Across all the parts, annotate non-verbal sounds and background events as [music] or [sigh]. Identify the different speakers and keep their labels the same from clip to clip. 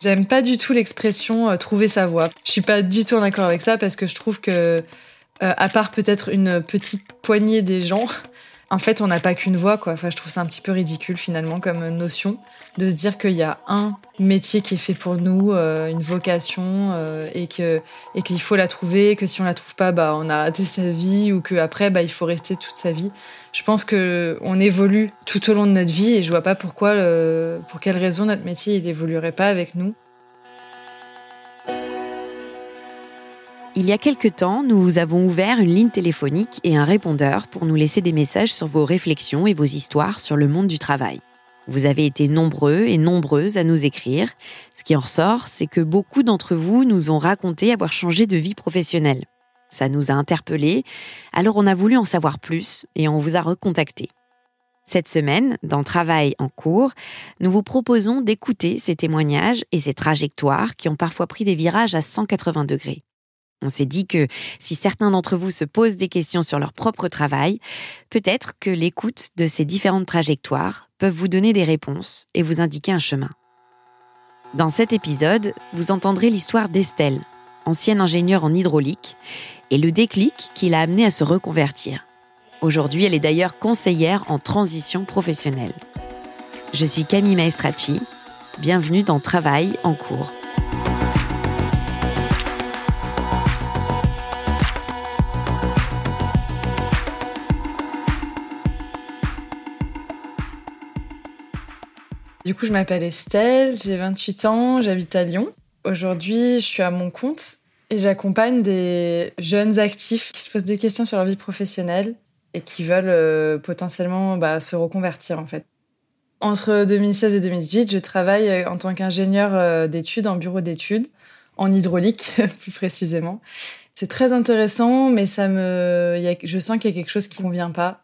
Speaker 1: J'aime pas du tout l'expression euh, trouver sa voie. Je suis pas du tout en accord avec ça parce que je trouve que, euh, à part peut-être une petite poignée des gens, en fait, on n'a pas qu'une voie, quoi. Enfin, je trouve ça un petit peu ridicule finalement comme notion de se dire qu'il y a un métier qui est fait pour nous, euh, une vocation, et que et qu'il faut la trouver, que si on la trouve pas, bah on a raté sa vie, ou que après, bah il faut rester toute sa vie. Je pense que on évolue tout au long de notre vie et je vois pas pourquoi, euh, pour quelle raison notre métier il évoluerait pas avec nous.
Speaker 2: Il y a quelque temps, nous avons ouvert une ligne téléphonique et un répondeur pour nous laisser des messages sur vos réflexions et vos histoires sur le monde du travail. Vous avez été nombreux et nombreuses à nous écrire. Ce qui en ressort, c'est que beaucoup d'entre vous nous ont raconté avoir changé de vie professionnelle. Ça nous a interpellés, alors on a voulu en savoir plus et on vous a recontacté. Cette semaine, dans Travail en cours, nous vous proposons d'écouter ces témoignages et ces trajectoires qui ont parfois pris des virages à 180 degrés. On s'est dit que si certains d'entre vous se posent des questions sur leur propre travail, peut-être que l'écoute de ces différentes trajectoires peuvent vous donner des réponses et vous indiquer un chemin. Dans cet épisode, vous entendrez l'histoire d'Estelle, ancienne ingénieure en hydraulique, et le déclic qui l'a amenée à se reconvertir. Aujourd'hui, elle est d'ailleurs conseillère en transition professionnelle. Je suis Camille Maestracci. Bienvenue dans Travail en cours.
Speaker 1: Du coup, je m'appelle Estelle, j'ai 28 ans, j'habite à Lyon. Aujourd'hui, je suis à mon compte et j'accompagne des jeunes actifs qui se posent des questions sur leur vie professionnelle et qui veulent euh, potentiellement bah, se reconvertir en fait. Entre 2016 et 2018, je travaille euh, en tant qu'ingénieur euh, d'études en bureau d'études, en hydraulique [laughs] plus précisément. C'est très intéressant, mais ça me, je sens qu'il y a quelque chose qui ne convient pas,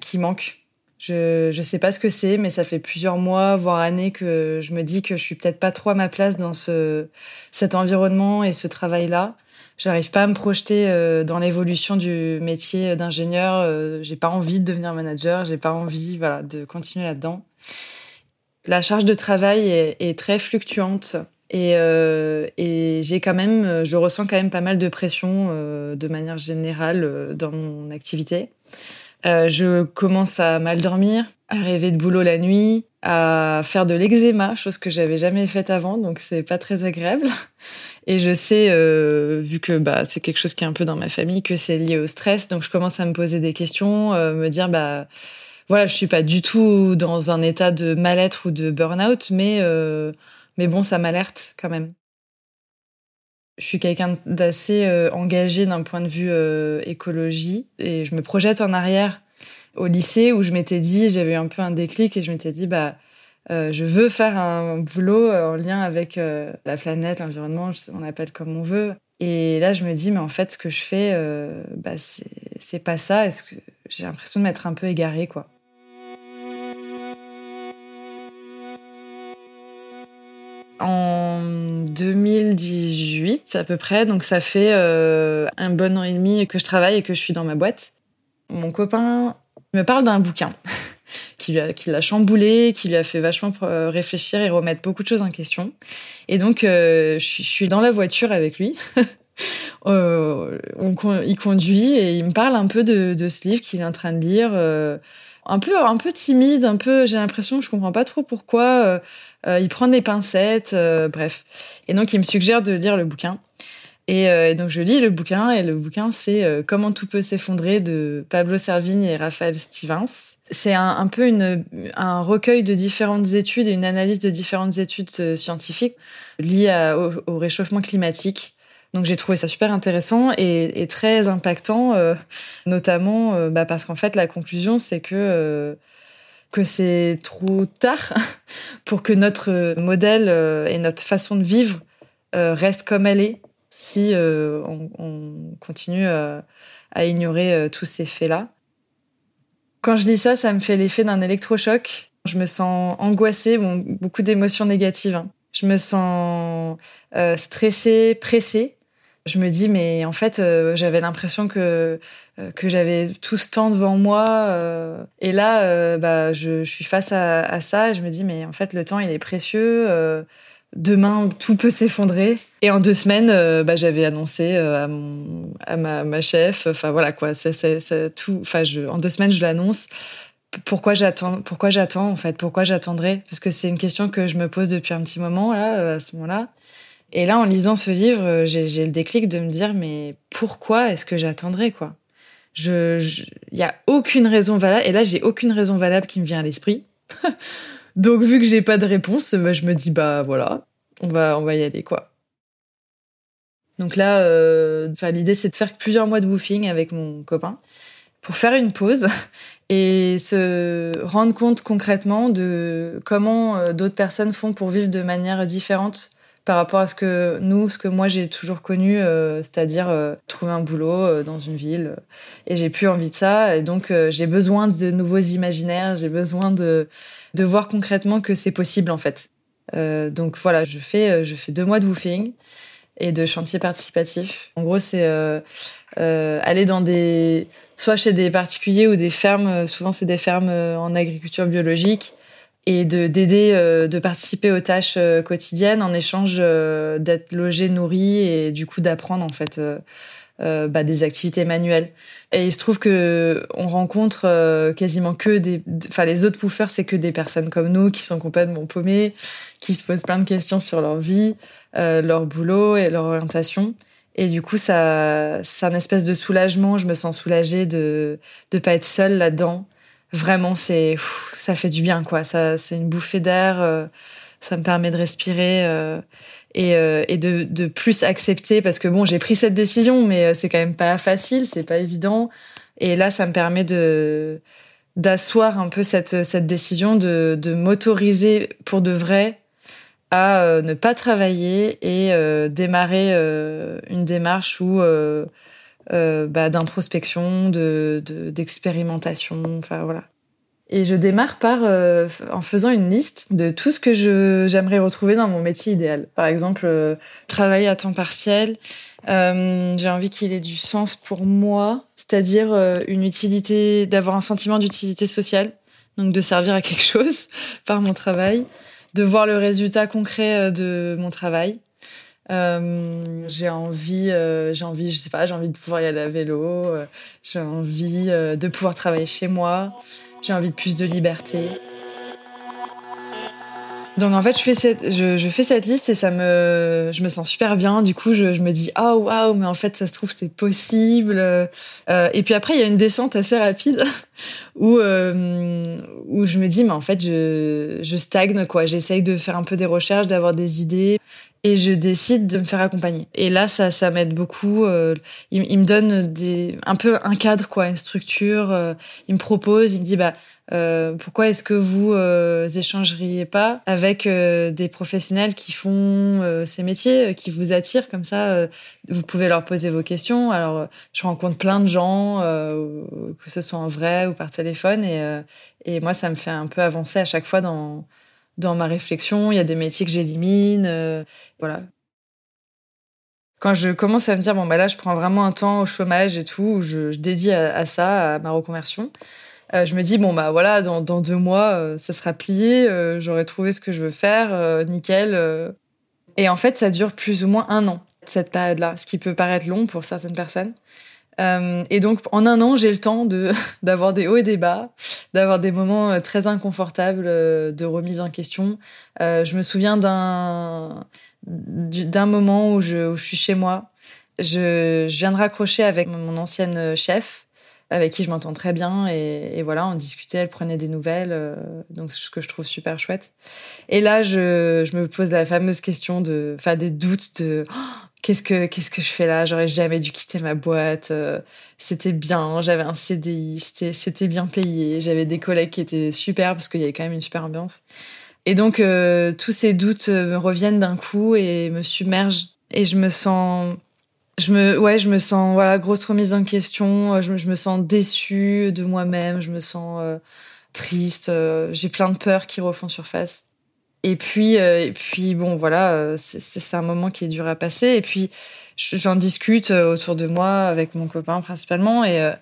Speaker 1: qui manque. Je ne sais pas ce que c'est, mais ça fait plusieurs mois, voire années que je me dis que je suis peut-être pas trop à ma place dans ce, cet environnement et ce travail-là. J'arrive pas à me projeter euh, dans l'évolution du métier d'ingénieur. Euh, j'ai pas envie de devenir manager. J'ai pas envie, voilà, de continuer là-dedans. La charge de travail est, très fluctuante et, euh, et j'ai quand même, je ressens quand même pas mal de pression de manière générale dans mon activité. Euh, je commence à mal dormir, à rêver de boulot la nuit, à faire de l'eczéma, chose que j'avais jamais faite avant, donc c'est pas très agréable. Et je sais, euh, vu que bah, c'est quelque chose qui est un peu dans ma famille, que c'est lié au stress, donc je commence à me poser des questions, euh, me dire bah voilà, je suis pas du tout dans un état de mal-être ou de burn-out, mais mais bon, ça m'alerte quand même. Je suis quelqu'un d'assez euh, engagé d'un point de vue euh, écologie et je me projette en arrière au lycée où je m'étais dit, j'avais un peu un déclic et je m'étais dit, bah, euh, je veux faire un boulot en lien avec la planète, l'environnement, on appelle comme on veut. Et là, je me dis, mais en fait, ce que je fais, bah, c'est pas ça. J'ai l'impression de m'être un peu égarée, quoi. en 2018 à peu près, donc ça fait euh, un bon an et demi que je travaille et que je suis dans ma boîte. Mon copain me parle d'un bouquin [laughs] qui l'a chamboulé, qui lui a fait vachement euh, réfléchir et remettre beaucoup de choses en question. Et donc euh, je, suis dans la voiture avec lui. [laughs] il conduit et il me parle un peu de ce livre qu'il est en train de lire un peu un peu timide, un peu j'ai l'impression que je comprends pas trop pourquoi euh, euh, il prend des pincettes, euh, bref. Et donc il me suggère de lire le bouquin. Et, donc je lis le bouquin et le bouquin c'est Comment tout peut s'effondrer de Pablo Servigne et Raphaël Stevens. C'est un, peu une, un recueil de différentes études et une analyse de différentes études scientifiques liées au, réchauffement climatique donc j'ai trouvé ça super intéressant et, très impactant, euh, notamment euh, bah, parce qu'en fait la conclusion c'est que euh, que c'est trop tard [laughs] pour que notre modèle et notre façon de vivre reste comme elle est si on, continue à ignorer tous ces faits-là. Quand je lis ça, ça me fait l'effet d'un électrochoc. Je me sens angoissée, bon, beaucoup d'émotions négatives. Hein. Je me sens stressée, pressée je me dis mais en fait euh, j'avais l'impression que euh, que j'avais tout ce temps devant moi euh, et là bah je, suis face à, ça je me dis mais en fait le temps il est précieux demain tout peut s'effondrer. Et en deux semaines bah, j'avais annoncé à mon à ma, ma chef enfin voilà quoi ça c'est tout enfin en deux semaines je l'annonce. Pourquoi j'attends pourquoi j'attends en fait pourquoi j'attendrai? Parce que c'est une question que je me pose depuis un petit moment là à ce moment-là et là, en lisant ce livre, euh, j'ai le déclic de me dire, mais pourquoi est-ce que j'attendrai, quoi? Il y a aucune raison valable. Et là, j'ai aucune raison valable qui me vient à l'esprit. [laughs] Donc, vu que j'ai pas de réponse, bah, je me dis, bah voilà, on va, on va y aller, quoi. Donc là, euh, l'idée, c'est de faire plusieurs mois de woofing avec mon copain pour faire une pause [laughs] et se rendre compte concrètement de comment euh, d'autres personnes font pour vivre de manière différente par rapport à ce que nous, ce que moi j'ai toujours connu, euh, c'est-à-dire euh, trouver un boulot euh, dans une ville. et j'ai plus envie de ça. Et donc j'ai besoin de nouveaux imaginaires, j'ai besoin de, de voir concrètement que c'est possible en fait. donc voilà, je fais, je fais deux mois de woofing et de chantier participatif. En gros, c'est aller dans des, soit chez des particuliers ou des fermes. Souvent, c'est des fermes en agriculture biologique et de d'aider, euh, de participer aux tâches euh, quotidiennes en échange euh, d'être logé, nourri et du coup d'apprendre en fait bah, des activités manuelles. Et il se trouve que on rencontre quasiment que des, enfin les autres pouffeurs, c'est que des personnes comme nous qui sont complètement paumées, qui se posent plein de questions sur leur vie, leur boulot et leur orientation. Et du coup, ça, c'est un espèce de soulagement. Je me sens soulagée de ne pas être seule là-dedans vraiment, c'est ça fait du bien, quoi. Ça, c'est une bouffée d'air. Euh, ça me permet de respirer euh, et, euh, et de, de, plus accepter parce que bon, j'ai pris cette décision, mais c'est quand même pas facile, c'est pas évident. Et là, ça me permet de d'asseoir un peu cette, cette décision de, de m'autoriser pour de vrai à ne pas travailler et démarrer une démarche où euh, bah, d'introspection, de, d'expérimentation, enfin voilà. Et je démarre par euh, en faisant une liste de tout ce que j'aimerais retrouver dans mon métier idéal. Par exemple, euh, travailler à temps partiel. j'ai envie qu'il ait du sens pour moi, c'est-à-dire une utilité, d'avoir un sentiment d'utilité sociale, donc de servir à quelque [laughs] chose par mon travail, de voir le résultat concret de mon travail, euh, j'ai envie, euh, j'ai envie, je sais pas, j'ai envie de pouvoir y aller à vélo. Euh, j'ai envie de pouvoir travailler chez moi. J'ai envie de plus de liberté. Donc en fait, je fais cette, je, fais cette liste et ça me, je me sens super bien. Du coup, je, me dis oh, waouh, mais en fait, ça se trouve c'est possible. et puis après, il y a une descente assez rapide [laughs] où, euh, où je me dis, mais en fait, je, je stagne, quoi. J'essaye de faire un peu des recherches, d'avoir des idées, et je décide de me faire accompagner. Et là, ça, ça m'aide beaucoup. Euh, il, me donne des, un peu un cadre, quoi, une structure. Euh, il me propose, il me dit, bah, pourquoi est-ce que vous euh, échangeriez pas avec des professionnels qui font ces métiers, qui vous attirent comme ça Vous pouvez leur poser vos questions. Alors, je rencontre plein de gens, que ce soit en vrai ou par téléphone, et, et moi, ça me fait un peu avancer à chaque fois dans dans ma réflexion. Il y a des métiers que j'élimine, voilà. Quand je commence à me dire bon bah là, je prends vraiment un temps au chômage et tout, je, je dédie à, ça, à ma reconversion. Euh, je me dis bon bah voilà dans, deux mois euh, ça sera plié euh, j'aurai trouvé ce que je veux faire nickel et en fait ça dure plus ou moins un an cette période là ce qui peut paraître long pour certaines personnes et donc en un an j'ai le temps de [laughs] d'avoir des hauts et des bas d'avoir des moments très inconfortables de remise en question. Je me souviens d'un d'un moment où je, où je suis chez moi. Je, je viens de raccrocher avec mon ancienne chef avec qui je m'entends très bien. Et, voilà on discutait elle prenait des nouvelles euh, donc ce que je trouve super chouette. Et là je, je me pose la fameuse question de enfin des doutes de oh, qu'est-ce que qu'est-ce que je fais là? J'aurais jamais dû quitter ma boîte euh, c'était bien j'avais un CDI c'était bien payé j'avais des collègues qui étaient super parce qu'il y avait quand même une super ambiance et donc euh, tous ces doutes me reviennent d'un coup et me submergent et je me sens je me, ouais, je me sens, voilà, grosse remise en question. Euh, je, je me sens déçue de moi-même. Je me sens euh, triste. Euh, j'ai plein de peurs qui refont surface. Et puis, euh, puis, bon, voilà, c'est un moment qui est dur à passer. Et puis, j'en discute autour de moi avec mon copain principalement, et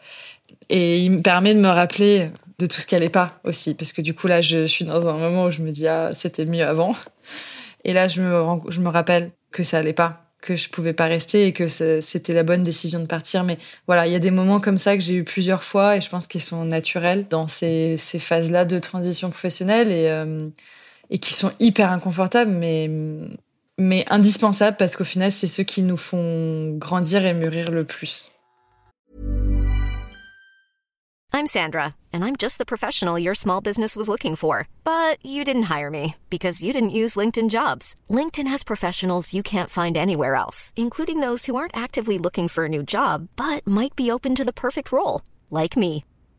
Speaker 1: et il me permet de me rappeler de tout ce qui allait pas aussi, parce que du coup là, je, suis dans un moment où je me dis ah, c'était mieux avant. Et là, je me, je me rappelle que ça allait pas que je pouvais pas rester et que c'était la bonne décision de partir. Mais voilà, il y a des moments comme ça que j'ai eu plusieurs fois et je pense qu'ils sont naturels dans ces, ces phases-là de transition professionnelle et, euh, et qui sont hyper inconfortables, mais, mais indispensables parce qu'au final, c'est ceux qui nous font grandir et mûrir le plus.
Speaker 3: I'm Sandra, and I'm just the professional your small business was looking for. But you didn't hire me because you didn't use LinkedIn jobs. LinkedIn has professionals you can't find anywhere else, including those who aren't actively looking for a new job but might be open to the perfect role, like me.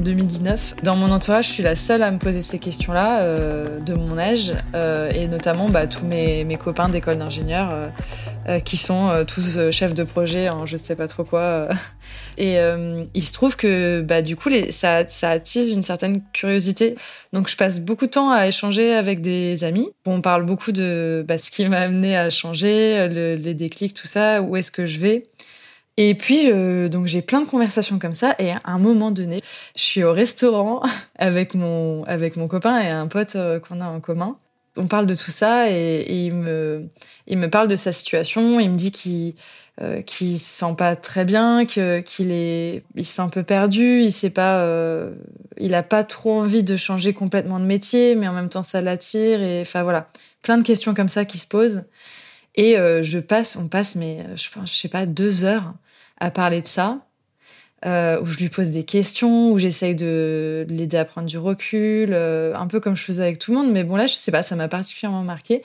Speaker 1: En 2019. Dans mon entourage, je suis la seule à me poser ces questions-là, euh, de mon âge, euh, et notamment bah, tous mes, copains d'école d'ingénieurs euh, qui sont tous chefs de projet en je sais pas trop quoi. Et il se trouve que bah, du coup, ça, attise une certaine curiosité. Donc je passe beaucoup de temps à échanger avec des amis. On parle beaucoup de bah, ce qui m'a amené à changer, le, les déclics, tout ça, où est-ce que je vais. Et puis, euh, donc j'ai plein de conversations comme ça. Et à un moment donné, je suis au restaurant [laughs] avec mon, avec mon copain et un pote euh, qu'on a en commun. On parle de tout ça et, il, me, il me parle de sa situation. Il me dit qu'il euh, se sent pas très bien, qu'il est, il se sent un peu perdu. Il sait pas, euh, il a pas trop envie de changer complètement de métier, mais en même temps ça l'attire. Et enfin voilà, plein de questions comme ça qui se posent. Et euh, je passe, on passe, mais pense, je sais pas, deux heures à parler de ça, euh, où je lui pose des questions, où j'essaye de l'aider à prendre du recul, euh, un peu comme je faisais avec tout le monde. Mais bon, là, je sais pas, ça m'a particulièrement marqué.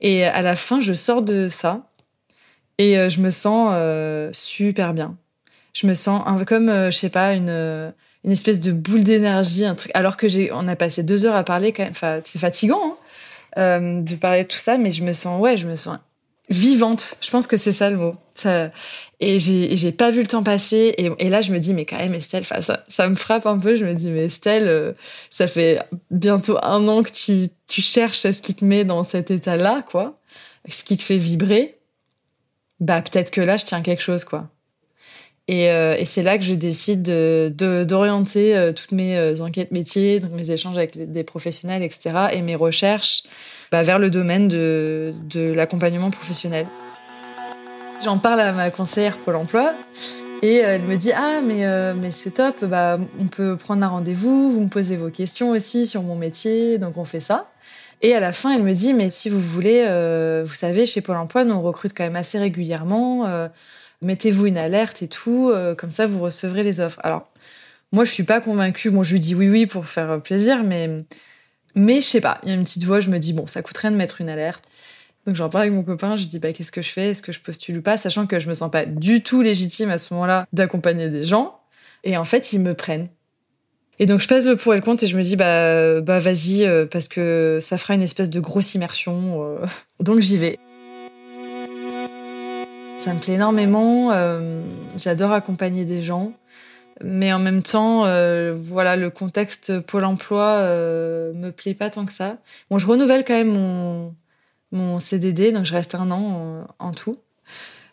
Speaker 1: Et à la fin, je sors de ça et euh, je me sens euh, super bien. Je me sens comme, euh, je sais pas, une, une espèce de boule d'énergie. Alors que j'ai, on a passé deux heures à parler. Enfin, c'est fatigant hein, euh, de parler de tout ça, mais je me sens, ouais, je me sens vivante. Je pense que c'est ça le mot. Ça, et j'ai, pas vu le temps passer. Et, et, là, je me dis, mais quand même, Estelle, ça, ça me frappe un peu. Je me dis, mais Estelle, euh, ça fait bientôt un an que tu, tu cherches ce qui te met dans cet état-là, quoi. Ce qui te fait vibrer. Bah, peut-être que là, je tiens quelque chose, quoi. Et, euh, et c'est là que je décide d'orienter de, toutes mes enquêtes métiers, mes échanges avec des professionnels, etc., et mes recherches bah, vers le domaine de, de l'accompagnement professionnel. J'en parle à ma conseillère Pôle emploi et elle me dit ah mais mais c'est top bah on peut prendre un rendez-vous vous me posez vos questions aussi sur mon métier donc on fait ça et à la fin, elle me dit, mais si vous voulez, euh, vous savez, chez Pôle Emploi, nous on recrute quand même assez régulièrement. Euh, mettez-vous une alerte et tout, euh, comme ça vous recevrez les offres. Alors, moi, je suis pas convaincue. Bon, je lui dis oui, oui pour faire plaisir, mais mais je sais pas. Il y a une petite voix, je me dis bon, ça coûte rien de mettre une alerte. Donc j'en parle avec mon copain, je dis bah qu'est-ce que je fais? Est-ce que je postule ou pas? Sachant que je me sens pas du tout légitime à ce moment-là d'accompagner des gens. Et en fait, ils me prennent. Et donc je pèse le pour et le contre et je me dis bah bah vas-y euh, parce que ça fera une espèce de grosse immersion. Euh. [laughs] donc j'y vais. Ça me plaît énormément. Euh, j'adore accompagner des gens, mais en même temps, voilà, le contexte Pôle Emploi me plaît pas tant que ça. Bon, je renouvelle quand même mon mon CDD, donc je reste un an en, tout.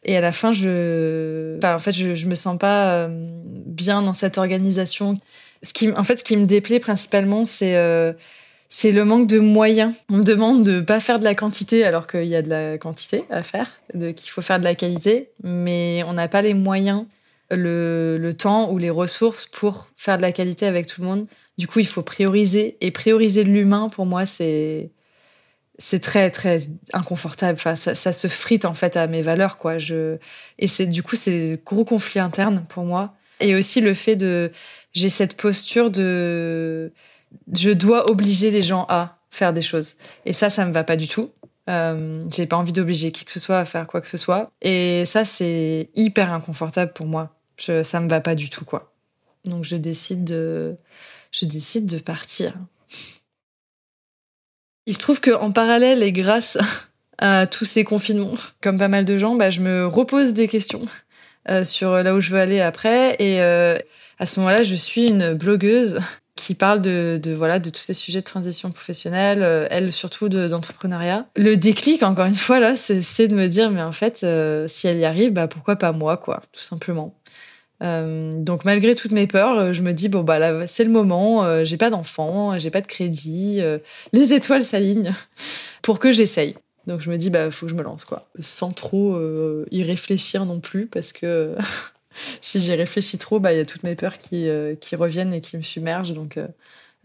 Speaker 1: Et à la fin, je, en fait, je, me sens pas bien dans cette organisation ce qui, en fait, ce qui me déplaît principalement, c'est euh, c'est le manque de moyens. On me demande de pas faire de la quantité alors qu'il y a de la quantité à faire, qu'il faut faire de la qualité, mais on n'a pas les moyens, le, temps ou les ressources pour faire de la qualité avec tout le monde. Du coup, il faut prioriser et prioriser de l'humain pour moi, c'est c'est très très inconfortable. Enfin, ça, se frite en fait à mes valeurs quoi. Et c'est du coup c'est gros conflit interne pour moi. Et aussi le fait de j'ai cette posture de je dois obliger les gens à faire des choses. Et ça, ça me va pas du tout. Euh, j'ai pas envie d'obliger qui que ce soit à faire quoi que ce soit. Et ça, c'est hyper inconfortable pour moi. Ça me va pas du tout, quoi. Donc je décide de, je décide de partir. Il se trouve qu'en parallèle et grâce à tous ces confinements, comme pas mal de gens, bah, je me repose des questions euh, sur là où je veux aller après. Et euh, à ce moment-là, je suis une blogueuse qui parle de, de, voilà de tous ces sujets de transition professionnelle, euh, elle surtout d'entrepreneuriat. le déclic, encore une fois là, c'est de me dire mais en fait, si elle y arrive, bah pourquoi pas moi quoi, tout simplement. Euh, donc malgré toutes mes peurs, je me dis bon bah là c'est le moment, j'ai pas d'enfant, j'ai pas de crédit, les étoiles s'alignent [laughs] pour que j'essaye. Donc je me dis, bah, faut que je me lance, quoi. Sans trop euh, y réfléchir non plus, parce que [laughs] [laughs] si j'y réfléchis trop, bah, il y a toutes mes peurs qui, euh, qui reviennent et qui me submergent. Donc,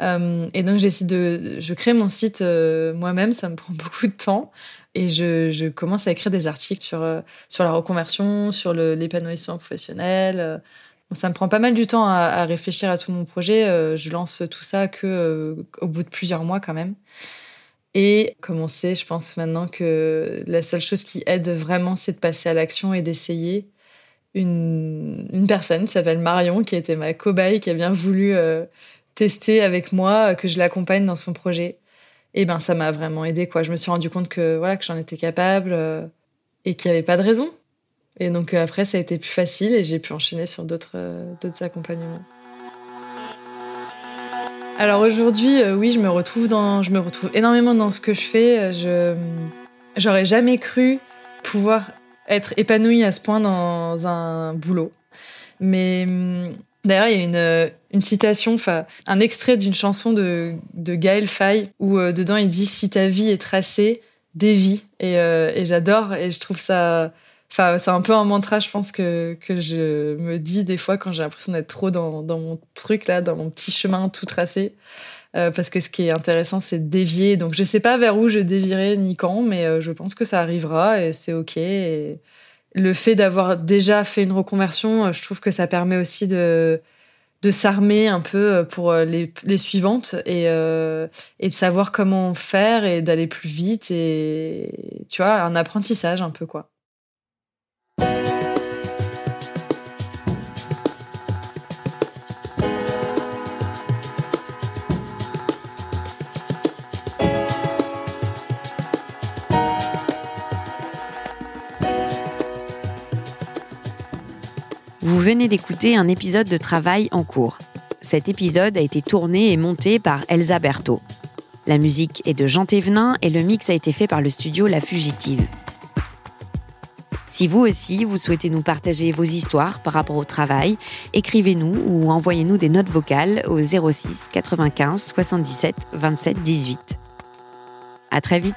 Speaker 1: euh, et donc, j'essaie de. Je crée mon site moi-même, ça me prend [laughs] beaucoup de temps. Et je, commence à écrire des articles sur, sur la reconversion, sur l'épanouissement professionnel. Ça me prend pas mal du temps à, à, réfléchir à tout mon projet. je lance tout ça que au bout de plusieurs mois quand même. Et comme on sait, je pense maintenant que la seule chose qui aide vraiment, c'est de passer à l'action et d'essayer. Une, personne qui s'appelle Marion, qui était ma cobaye, qui a bien voulu euh, tester avec moi, que je l'accompagne dans son projet. Et ben ça m'a vraiment aidé quoi. Je me suis rendu compte que voilà que j'en étais capable euh, et qu'il n'y avait pas de raison. Et donc euh, après ça a été plus facile et j'ai pu enchaîner sur d'autres d'autres accompagnements. Alors aujourd'hui, euh, oui, je me retrouve dans, je me retrouve énormément dans ce que je fais. Je, j'aurais jamais cru pouvoir être épanouie à ce point dans un boulot. Mais hum, d'ailleurs, il y a une, euh, une citation, enfin, un extrait d'une chanson de, de Gaël Faye où euh, dedans il dit si ta vie est tracée, dévie. Et, et j'adore et je trouve ça Enfin, c'est un peu un mantra, je pense, que, que je me dis des fois quand j'ai l'impression d'être trop dans, dans mon truc, là, dans mon petit chemin tout tracé. Euh, parce que ce qui est intéressant, c'est de dévier. Donc, je sais pas vers où je dévierai ni quand, mais euh, je pense que ça arrivera et c'est OK. Le fait d'avoir déjà fait une reconversion, euh, je trouve que ça permet aussi de, de s'armer un peu pour les, les suivantes et, et de savoir comment faire et d'aller plus vite et, tu vois, un apprentissage un peu, quoi.
Speaker 2: Venez d'écouter un épisode de travail en cours. Cet épisode a été tourné et monté par Elsa Berthaud. La musique est de Jean Thévenin et le mix a été fait par le studio La Fugitive. Si vous aussi, vous souhaitez nous partager vos histoires par rapport au travail, écrivez-nous ou envoyez-nous des notes vocales au 06 95 77 27 18. À très vite!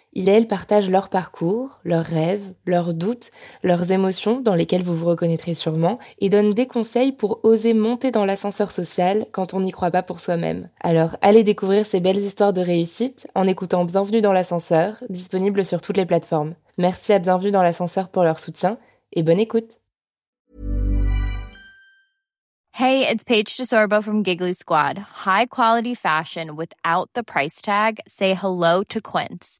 Speaker 4: il et elle partagent leur parcours, leurs rêves, leurs doutes, leurs émotions dans lesquelles vous vous reconnaîtrez sûrement, et donnent des conseils pour oser monter dans l'ascenseur social quand on n'y croit pas pour soi-même. Alors allez découvrir ces belles histoires de réussite en écoutant Bienvenue dans l'ascenseur, disponible sur toutes les plateformes. Merci à Bienvenue dans l'ascenseur pour leur soutien, et bonne écoute
Speaker 5: Hey, it's Paige DeSorbo from Giggly Squad. High quality fashion without the price tag. Say hello to Quince.